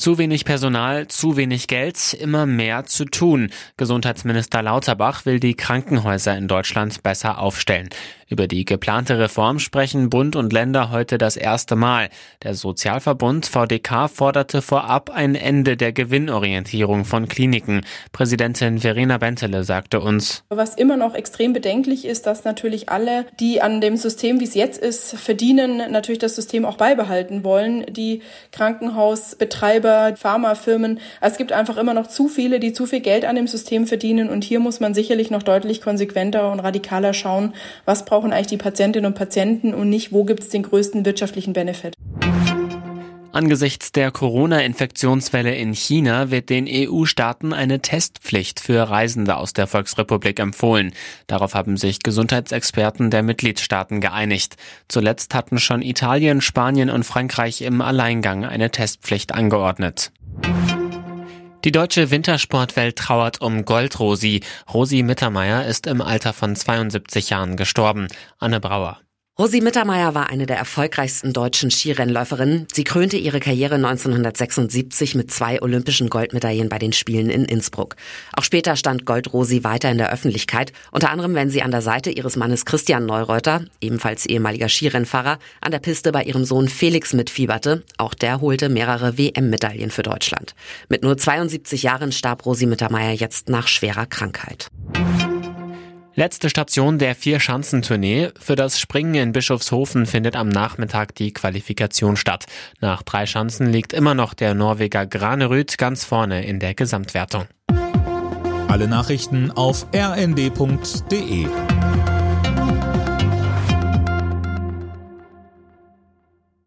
Zu wenig Personal, zu wenig Geld, immer mehr zu tun. Gesundheitsminister Lauterbach will die Krankenhäuser in Deutschland besser aufstellen. Über die geplante Reform sprechen Bund und Länder heute das erste Mal. Der Sozialverbund VDK forderte vorab ein Ende der Gewinnorientierung von Kliniken. Präsidentin Verena Bentele sagte uns, Was immer noch extrem bedenklich ist, dass natürlich alle, die an dem System, wie es jetzt ist, verdienen, natürlich das System auch beibehalten wollen. Die Krankenhausbetreiber, Pharmafirmen. Es gibt einfach immer noch zu viele, die zu viel Geld an dem System verdienen. Und hier muss man sicherlich noch deutlich konsequenter und radikaler schauen, was brauchen eigentlich die Patientinnen und Patienten und nicht, wo gibt es den größten wirtschaftlichen Benefit. Angesichts der Corona-Infektionswelle in China wird den EU-Staaten eine Testpflicht für Reisende aus der Volksrepublik empfohlen. Darauf haben sich Gesundheitsexperten der Mitgliedstaaten geeinigt. Zuletzt hatten schon Italien, Spanien und Frankreich im Alleingang eine Testpflicht angeordnet. Die deutsche Wintersportwelt trauert um Goldrosi. Rosi Mittermeier ist im Alter von 72 Jahren gestorben. Anne Brauer. Rosi Mittermeier war eine der erfolgreichsten deutschen Skirennläuferinnen. Sie krönte ihre Karriere 1976 mit zwei olympischen Goldmedaillen bei den Spielen in Innsbruck. Auch später stand Gold-Rosi weiter in der Öffentlichkeit, unter anderem wenn sie an der Seite ihres Mannes Christian Neureuter, ebenfalls ehemaliger Skirennfahrer, an der Piste bei ihrem Sohn Felix mitfieberte. Auch der holte mehrere WM-Medaillen für Deutschland. Mit nur 72 Jahren starb Rosi Mittermeier jetzt nach schwerer Krankheit. Letzte Station der Vier-Schanzentournee. Für das Springen in Bischofshofen findet am Nachmittag die Qualifikation statt. Nach drei Schanzen liegt immer noch der Norweger Granerüt ganz vorne in der Gesamtwertung. Alle Nachrichten auf rnd.de